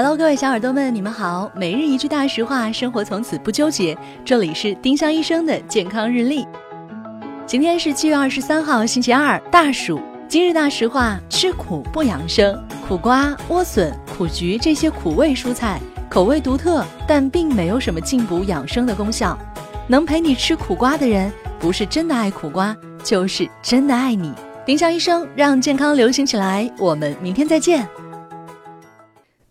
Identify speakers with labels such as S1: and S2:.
S1: Hello，各位小耳朵们，你们好。每日一句大实话，生活从此不纠结。这里是丁香医生的健康日历。今天是七月二十三号，星期二，大暑。今日大实话：吃苦不养生。苦瓜、莴笋、苦菊这些苦味蔬菜，口味独特，但并没有什么进补养生的功效。能陪你吃苦瓜的人，不是真的爱苦瓜，就是真的爱你。丁香医生让健康流行起来。我们明天再见。